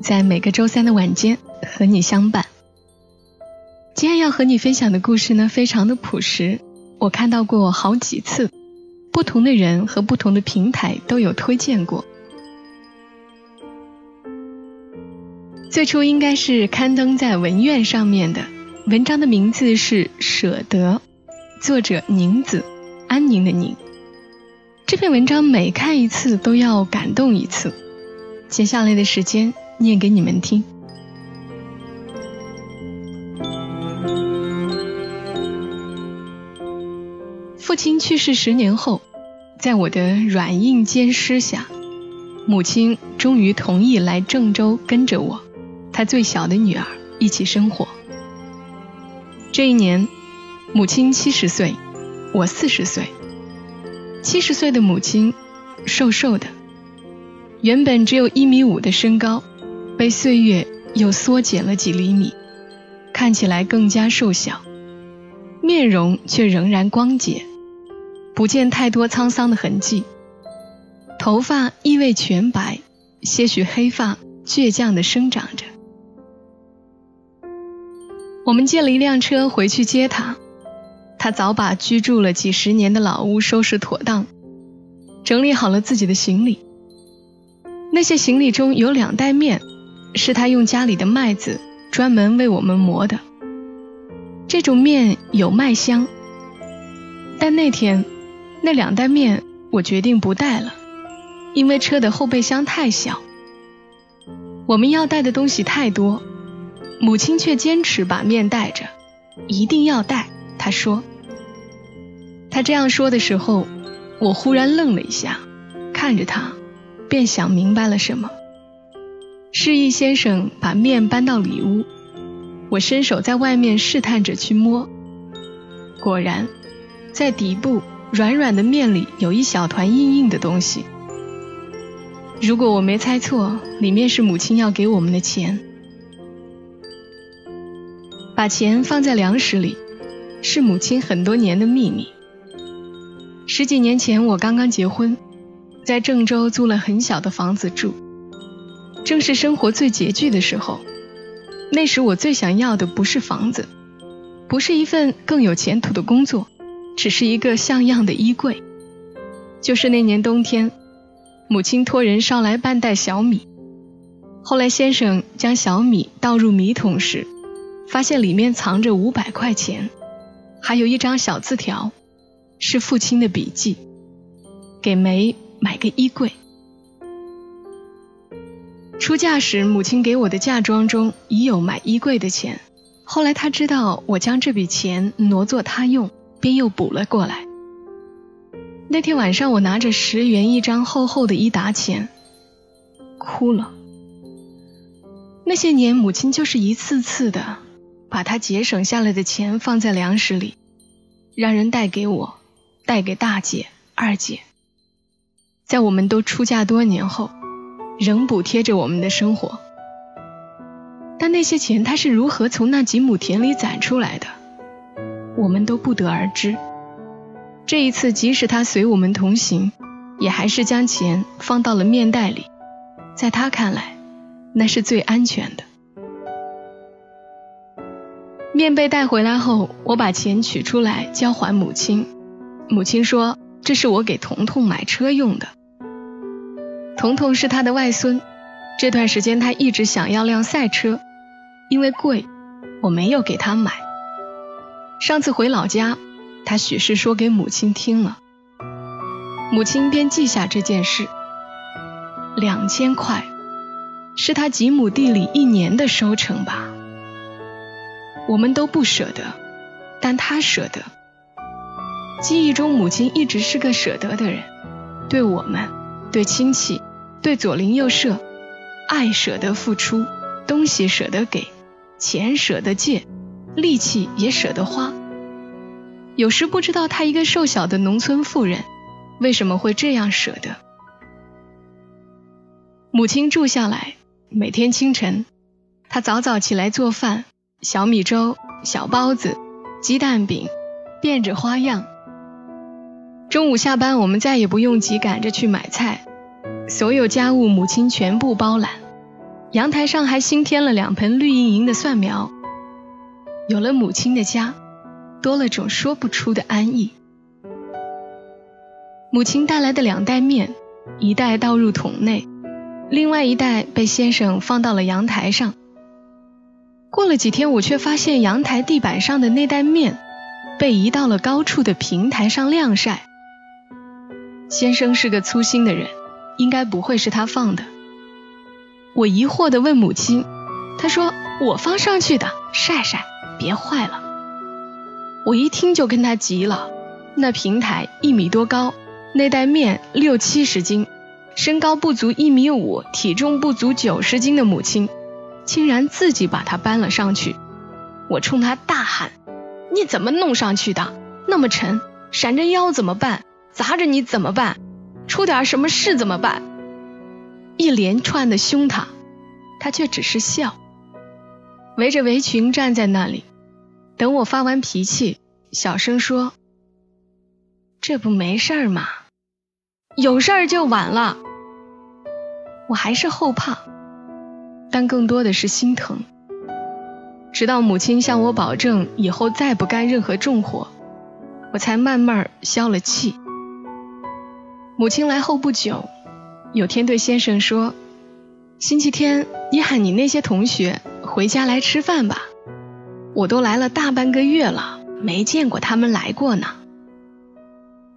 在每个周三的晚间和你相伴。今天要和你分享的故事呢，非常的朴实，我看到过好几次。不同的人和不同的平台都有推荐过。最初应该是刊登在文苑上面的，文章的名字是《舍得》，作者宁子，安宁的宁。这篇文章每看一次都要感动一次。接下来的时间念给你们听。父亲去世十年后。在我的软硬兼施下，母亲终于同意来郑州跟着我，她最小的女儿一起生活。这一年，母亲七十岁，我四十岁。七十岁的母亲，瘦瘦的，原本只有一米五的身高，被岁月又缩减了几厘米，看起来更加瘦小，面容却仍然光洁。不见太多沧桑的痕迹，头发亦未全白，些许黑发倔强地生长着。我们借了一辆车回去接他，他早把居住了几十年的老屋收拾妥当，整理好了自己的行李。那些行李中有两袋面，是他用家里的麦子专门为我们磨的。这种面有麦香，但那天。那两袋面我决定不带了，因为车的后备箱太小。我们要带的东西太多，母亲却坚持把面带着，一定要带。她说。她这样说的时候，我忽然愣了一下，看着她，便想明白了什么。示意先生把面搬到里屋，我伸手在外面试探着去摸，果然，在底部。软软的面里有一小团硬硬的东西。如果我没猜错，里面是母亲要给我们的钱。把钱放在粮食里，是母亲很多年的秘密。十几年前我刚刚结婚，在郑州租了很小的房子住，正是生活最拮据的时候。那时我最想要的不是房子，不是一份更有前途的工作。只是一个像样的衣柜。就是那年冬天，母亲托人捎来半袋小米。后来先生将小米倒入米桶时，发现里面藏着五百块钱，还有一张小字条，是父亲的笔记：给梅买个衣柜。出嫁时，母亲给我的嫁妆中已有买衣柜的钱。后来她知道我将这笔钱挪作他用。便又补了过来。那天晚上，我拿着十元一张厚厚的一沓钱，哭了。那些年，母亲就是一次次的把她节省下来的钱放在粮食里，让人带给我，带给大姐、二姐。在我们都出嫁多年后，仍补贴着我们的生活。但那些钱，他是如何从那几亩田里攒出来的？我们都不得而知。这一次，即使他随我们同行，也还是将钱放到了面袋里。在他看来，那是最安全的。面被带回来后，我把钱取出来交还母亲。母亲说：“这是我给彤彤买车用的。”彤彤是他的外孙，这段时间他一直想要辆赛车，因为贵，我没有给他买。上次回老家，他许是说给母亲听了，母亲便记下这件事。两千块，是他几亩地里一年的收成吧？我们都不舍得，但他舍得。记忆中，母亲一直是个舍得的人，对我们，对亲戚，对左邻右舍，爱舍得付出，东西舍得给，钱舍得借，力气也舍得花。有时不知道她一个瘦小的农村妇人为什么会这样舍得。母亲住下来，每天清晨，她早早起来做饭，小米粥、小包子、鸡蛋饼，变着花样。中午下班，我们再也不用急赶着去买菜，所有家务母亲全部包揽。阳台上还新添了两盆绿莹莹的蒜苗。有了母亲的家，多了种说不出的安逸。母亲带来的两袋面，一袋倒入桶内，另外一袋被先生放到了阳台上。过了几天，我却发现阳台地板上的那袋面被移到了高处的平台上晾晒。先生是个粗心的人，应该不会是他放的。我疑惑地问母亲，她说：“我放上去的，晒晒，别坏了。”我一听就跟他急了。那平台一米多高，那袋面六七十斤，身高不足一米五，体重不足九十斤的母亲，竟然自己把它搬了上去。我冲他大喊：“你怎么弄上去的？那么沉，闪着腰怎么办？砸着你怎么办？出点什么事怎么办？”一连串的凶他，他却只是笑，围着围裙站在那里，等我发完脾气，小声说：“这不没事儿吗？有事儿就晚了。”我还是后怕，但更多的是心疼。直到母亲向我保证以后再不干任何重活，我才慢慢消了气。母亲来后不久。有天对先生说：“星期天你喊你那些同学回家来吃饭吧，我都来了大半个月了，没见过他们来过呢。”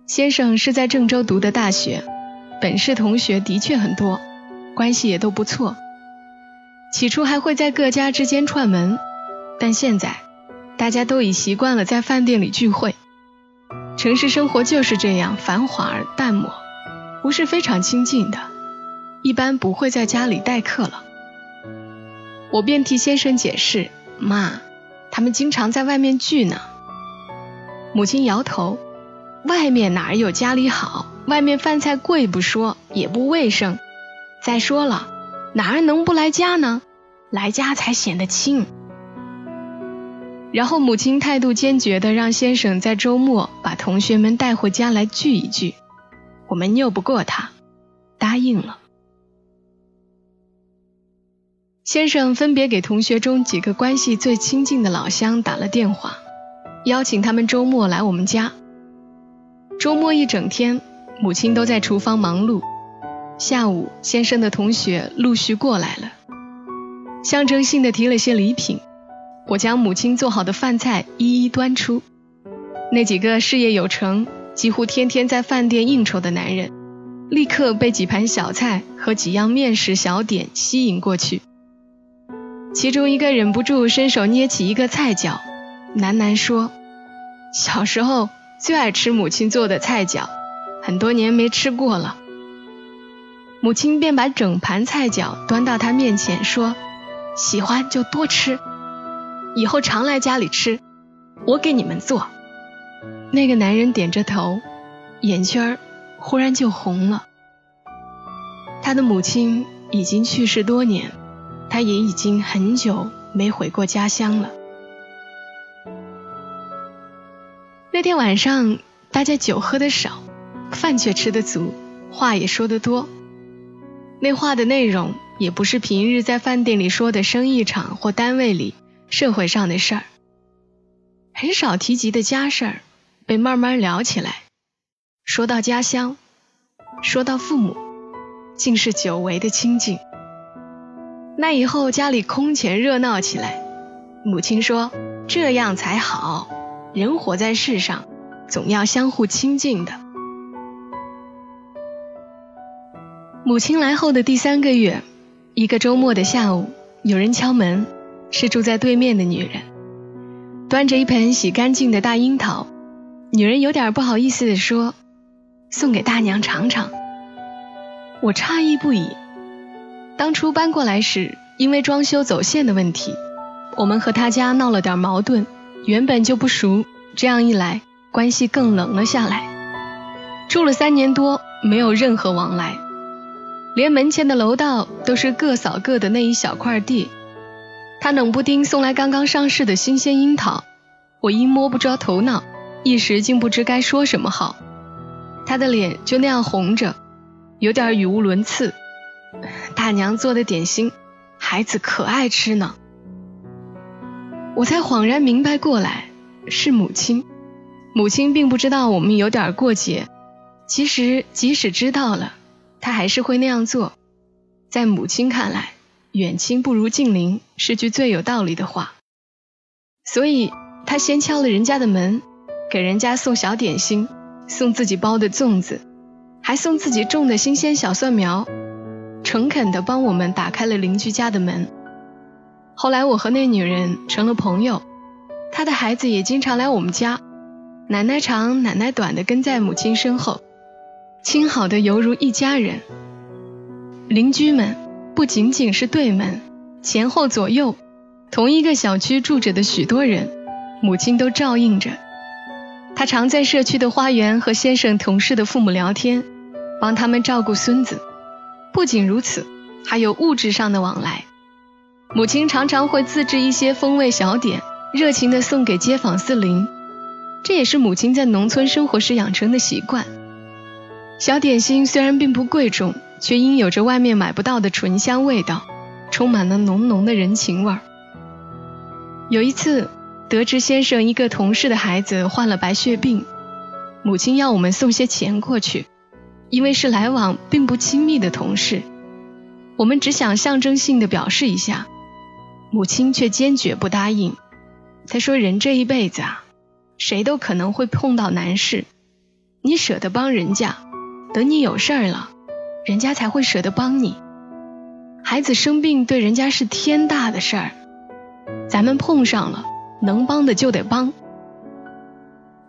先生是在郑州读的大学，本市同学的确很多，关系也都不错。起初还会在各家之间串门，但现在大家都已习惯了在饭店里聚会。城市生活就是这样繁华而淡漠。不是非常亲近的，一般不会在家里待客了。我便替先生解释：“妈，他们经常在外面聚呢。”母亲摇头：“外面哪儿有家里好？外面饭菜贵不说，也不卫生。再说了，哪儿能不来家呢？来家才显得亲。”然后母亲态度坚决地让先生在周末把同学们带回家来聚一聚。我们拗不过他，答应了。先生分别给同学中几个关系最亲近的老乡打了电话，邀请他们周末来我们家。周末一整天，母亲都在厨房忙碌。下午，先生的同学陆续过来了，象征性的提了些礼品。我将母亲做好的饭菜一一端出。那几个事业有成。几乎天天在饭店应酬的男人，立刻被几盘小菜和几样面食小点吸引过去。其中一个忍不住伸手捏起一个菜饺，喃喃说：“小时候最爱吃母亲做的菜饺，很多年没吃过了。”母亲便把整盘菜饺端到他面前，说：“喜欢就多吃，以后常来家里吃，我给你们做。”那个男人点着头，眼圈儿忽然就红了。他的母亲已经去世多年，他也已经很久没回过家乡了。那天晚上，大家酒喝的少，饭却吃得足，话也说得多。那话的内容也不是平日在饭店里说的生意场或单位里社会上的事儿，很少提及的家事儿。被慢慢聊起来，说到家乡，说到父母，竟是久违的亲近。那以后家里空前热闹起来。母亲说：“这样才好，人活在世上，总要相互亲近的。”母亲来后的第三个月，一个周末的下午，有人敲门，是住在对面的女人，端着一盆洗干净的大樱桃。女人有点不好意思地说：“送给大娘尝尝。”我诧异不已。当初搬过来时，因为装修走线的问题，我们和他家闹了点矛盾，原本就不熟，这样一来，关系更冷了下来。住了三年多，没有任何往来，连门前的楼道都是各扫各的那一小块地。他冷不丁送来刚刚上市的新鲜樱桃，我因摸不着头脑，一时竟不知该说什么好。他的脸就那样红着，有点语无伦次。大娘做的点心，孩子可爱吃呢。我才恍然明白过来，是母亲。母亲并不知道我们有点过节，其实即使知道了，她还是会那样做。在母亲看来，远亲不如近邻是句最有道理的话。所以她先敲了人家的门，给人家送小点心。送自己包的粽子，还送自己种的新鲜小蒜苗，诚恳地帮我们打开了邻居家的门。后来我和那女人成了朋友，她的孩子也经常来我们家，奶奶长奶奶短的跟在母亲身后，亲好的犹如一家人。邻居们不仅仅是对门，前后左右，同一个小区住着的许多人，母亲都照应着。他常在社区的花园和先生同事的父母聊天，帮他们照顾孙子。不仅如此，还有物质上的往来。母亲常常会自制一些风味小点，热情地送给街坊四邻。这也是母亲在农村生活时养成的习惯。小点心虽然并不贵重，却因有着外面买不到的醇香味道，充满了浓浓的人情味儿。有一次。得知先生一个同事的孩子患了白血病，母亲要我们送些钱过去，因为是来往并不亲密的同事，我们只想象征性的表示一下，母亲却坚决不答应。她说：“人这一辈子啊，谁都可能会碰到难事，你舍得帮人家，等你有事儿了，人家才会舍得帮你。孩子生病对人家是天大的事儿，咱们碰上了。”能帮的就得帮。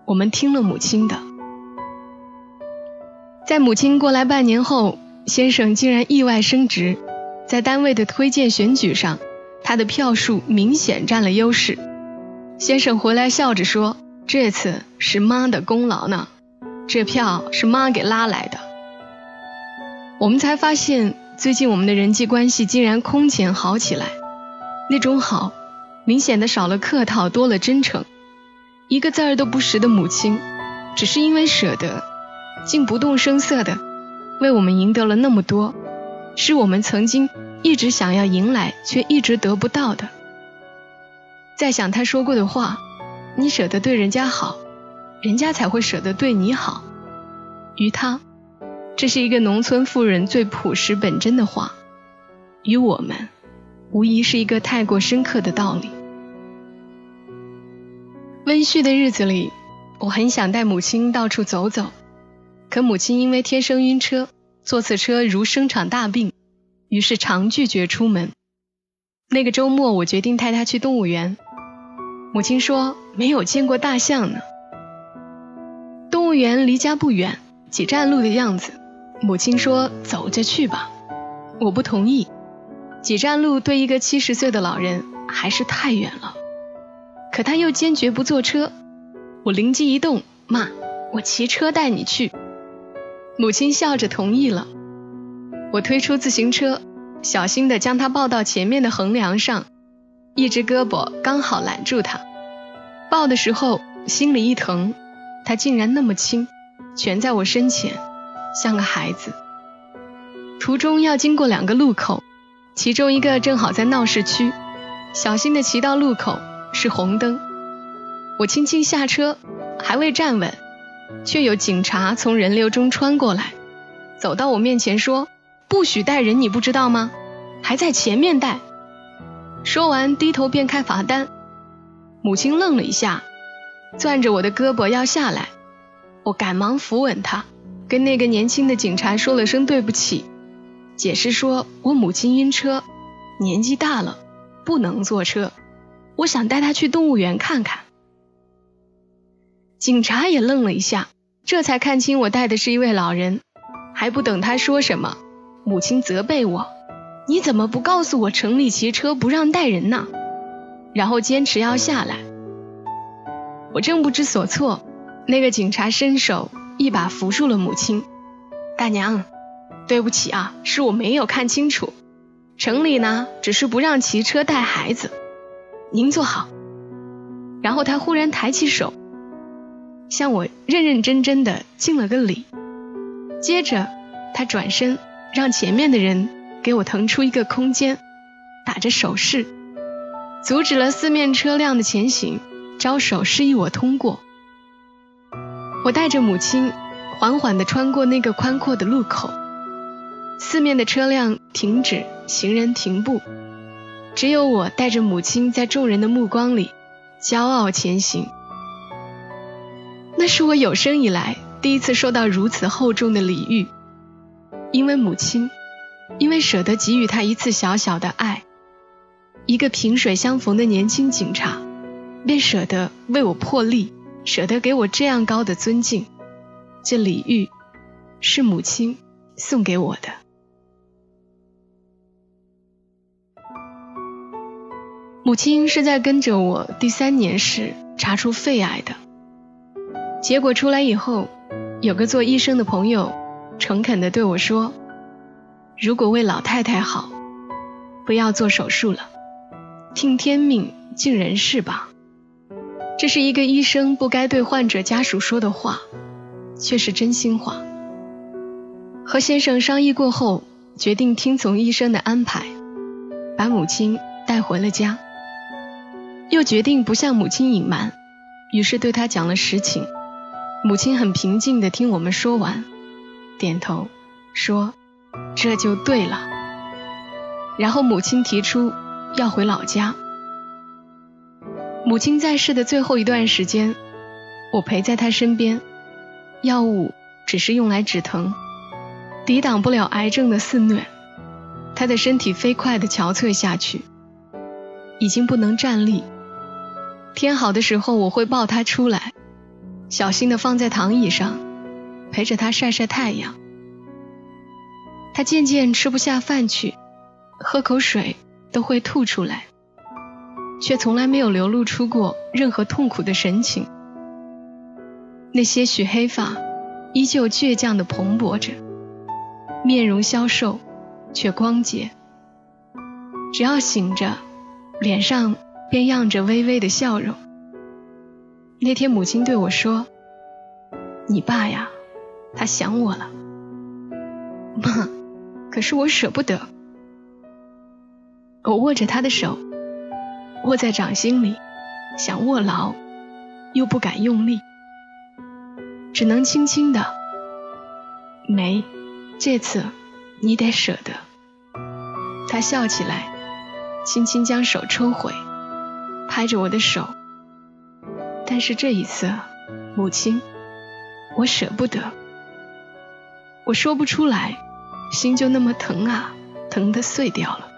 我们听了母亲的，在母亲过来半年后，先生竟然意外升职，在单位的推荐选举上，他的票数明显占了优势。先生回来笑着说：“这次是妈的功劳呢，这票是妈给拉来的。”我们才发现，最近我们的人际关系竟然空前好起来，那种好。明显的少了客套，多了真诚。一个字儿都不识的母亲，只是因为舍得，竟不动声色的为我们赢得了那么多，是我们曾经一直想要迎来却一直得不到的。再想他说过的话：“你舍得对人家好，人家才会舍得对你好。”于他，这是一个农村妇人最朴实本真的话。于我们。无疑是一个太过深刻的道理。温煦的日子里，我很想带母亲到处走走，可母亲因为天生晕车，坐次车如生场大病，于是常拒绝出门。那个周末，我决定带她去动物园。母亲说没有见过大象呢。动物园离家不远，几站路的样子。母亲说走着去吧，我不同意。几站路对一个七十岁的老人还是太远了，可他又坚决不坐车。我灵机一动，妈，我骑车带你去。母亲笑着同意了。我推出自行车，小心地将他抱到前面的横梁上，一只胳膊刚好揽住他。抱的时候心里一疼，他竟然那么轻，蜷在我身前，像个孩子。途中要经过两个路口。其中一个正好在闹市区，小心的骑到路口是红灯，我轻轻下车，还未站稳，却有警察从人流中穿过来，走到我面前说：“不许带人，你不知道吗？还在前面带。”说完低头便开罚单。母亲愣了一下，攥着我的胳膊要下来，我赶忙扶稳她，跟那个年轻的警察说了声对不起。解释说：“我母亲晕车，年纪大了，不能坐车。我想带她去动物园看看。”警察也愣了一下，这才看清我带的是一位老人。还不等他说什么，母亲责备我：“你怎么不告诉我城里骑车不让带人呢？然后坚持要下来。我正不知所措，那个警察伸手一把扶住了母亲。大娘，对不起啊，是我没有看清楚。城里呢，只是不让骑车带孩子。您坐好。然后他忽然抬起手，向我认认真真的敬了个礼。接着，他转身让前面的人给我腾出一个空间，打着手势，阻止了四面车辆的前行，招手示意我通过。我带着母亲缓缓地穿过那个宽阔的路口，四面的车辆停止，行人停步，只有我带着母亲在众人的目光里。骄傲前行，那是我有生以来第一次受到如此厚重的礼遇。因为母亲，因为舍得给予她一次小小的爱，一个萍水相逢的年轻警察，便舍得为我破例，舍得给我这样高的尊敬。这礼遇是母亲送给我的。母亲是在跟着我第三年时查出肺癌的，结果出来以后，有个做医生的朋友诚恳地对我说：“如果为老太太好，不要做手术了，听天命，尽人事吧。”这是一个医生不该对患者家属说的话，却是真心话。和先生商议过后，决定听从医生的安排，把母亲带回了家。又决定不向母亲隐瞒，于是对她讲了实情。母亲很平静地听我们说完，点头说：“这就对了。”然后母亲提出要回老家。母亲在世的最后一段时间，我陪在她身边。药物只是用来止疼，抵挡不了癌症的肆虐。她的身体飞快地憔悴下去，已经不能站立。天好的时候，我会抱他出来，小心的放在躺椅上，陪着他晒晒太阳。他渐渐吃不下饭去，喝口水都会吐出来，却从来没有流露出过任何痛苦的神情。那些许黑发依旧倔强的蓬勃着，面容消瘦却光洁。只要醒着，脸上。便漾着微微的笑容。那天母亲对我说：“你爸呀，他想我了。”妈，可是我舍不得。我握着他的手，握在掌心里，想握牢，又不敢用力，只能轻轻的。没，这次你得舍得。他笑起来，轻轻将手抽回。拍着我的手，但是这一次，母亲，我舍不得，我说不出来，心就那么疼啊，疼得碎掉了。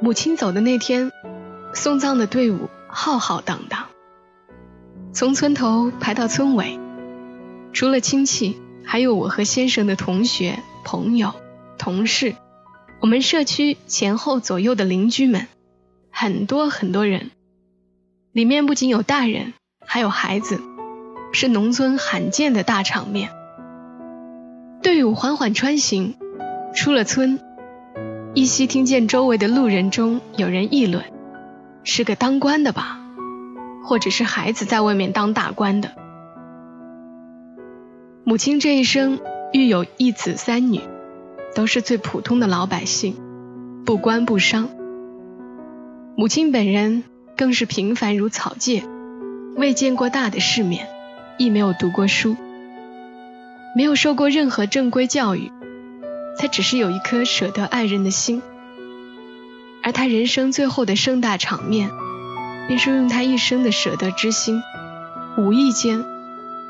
母亲走的那天，送葬的队伍浩浩荡荡，从村头排到村尾，除了亲戚，还有我和先生的同学、朋友、同事。我们社区前后左右的邻居们，很多很多人，里面不仅有大人，还有孩子，是农村罕见的大场面。队伍缓缓穿行，出了村，依稀听见周围的路人中有人议论：“是个当官的吧？或者是孩子在外面当大官的。”母亲这一生育有一子三女。都是最普通的老百姓，不官不商。母亲本人更是平凡如草芥，未见过大的世面，亦没有读过书，没有受过任何正规教育，她只是有一颗舍得爱人的心。而她人生最后的盛大场面，便是用她一生的舍得之心，无意间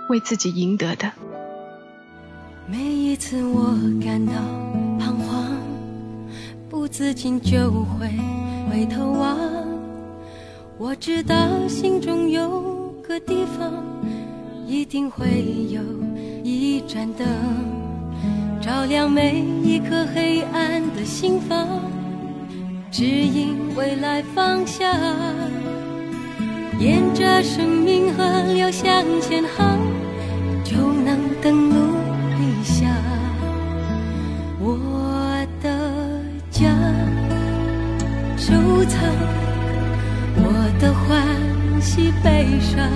为自己赢得的。每一次我感到，自禁就会回头望。我知道心中有个地方，一定会有一盏灯，照亮每一颗黑暗的心房，指引未来方向。沿着生命河流向前航，就能登陆家，收藏我的欢喜悲伤，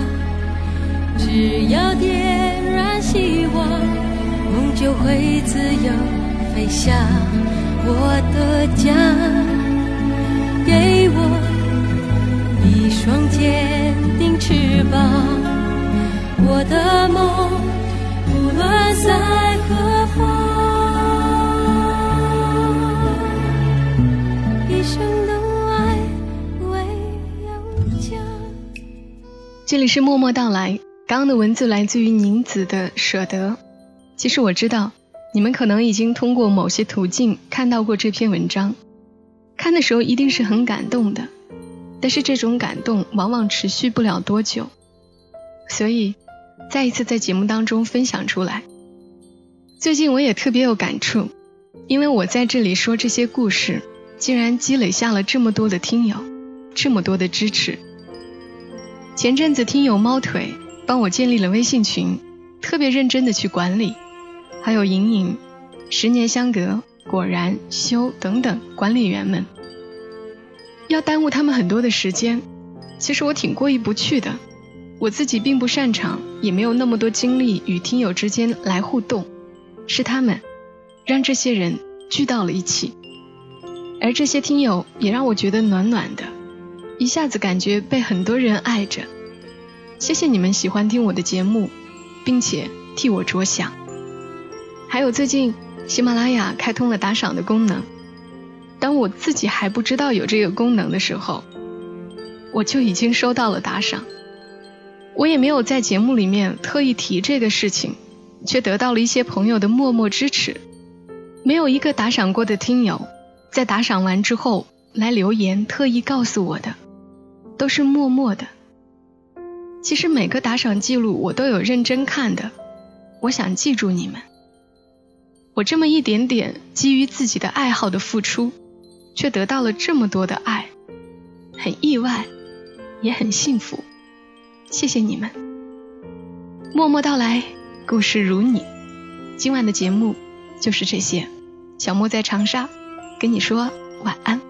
只要点燃希望，梦就会自由飞翔。我的家，给我。一双坚定翅膀，我的梦无论在何方，这里是默默到来，刚刚的文字来自于宁子的舍得。其实我知道，你们可能已经通过某些途径看到过这篇文章，看的时候一定是很感动的。但是这种感动往往持续不了多久，所以再一次在节目当中分享出来。最近我也特别有感触，因为我在这里说这些故事，竟然积累下了这么多的听友，这么多的支持。前阵子听友猫腿帮我建立了微信群，特别认真的去管理，还有莹莹、十年相隔、果然、修等等管理员们。要耽误他们很多的时间，其实我挺过意不去的。我自己并不擅长，也没有那么多精力与听友之间来互动，是他们让这些人聚到了一起，而这些听友也让我觉得暖暖的，一下子感觉被很多人爱着。谢谢你们喜欢听我的节目，并且替我着想。还有最近喜马拉雅开通了打赏的功能。当我自己还不知道有这个功能的时候，我就已经收到了打赏。我也没有在节目里面特意提这个事情，却得到了一些朋友的默默支持。没有一个打赏过的听友，在打赏完之后来留言特意告诉我的，都是默默的。其实每个打赏记录我都有认真看的，我想记住你们。我这么一点点基于自己的爱好的付出。却得到了这么多的爱，很意外，也很幸福。谢谢你们，默默到来，故事如你。今晚的节目就是这些，小莫在长沙跟你说晚安。